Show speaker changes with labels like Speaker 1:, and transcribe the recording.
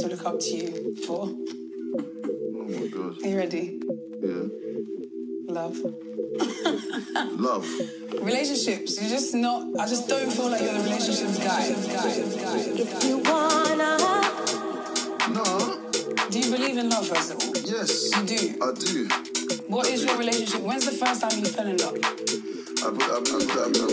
Speaker 1: to look up to you for.
Speaker 2: Oh my god.
Speaker 1: Are you ready?
Speaker 2: Yeah.
Speaker 1: Love.
Speaker 2: Love.
Speaker 1: Relationships. You're just not. I just don't feel like you're the relationships guy.
Speaker 3: If you wanna.
Speaker 2: No.
Speaker 1: Do you believe in love, first of all?
Speaker 2: Yes.
Speaker 1: You do.
Speaker 2: I do.
Speaker 1: What
Speaker 2: I is
Speaker 1: do. your relationship? When's the first time you fell in love?
Speaker 2: I, I, I, I, I,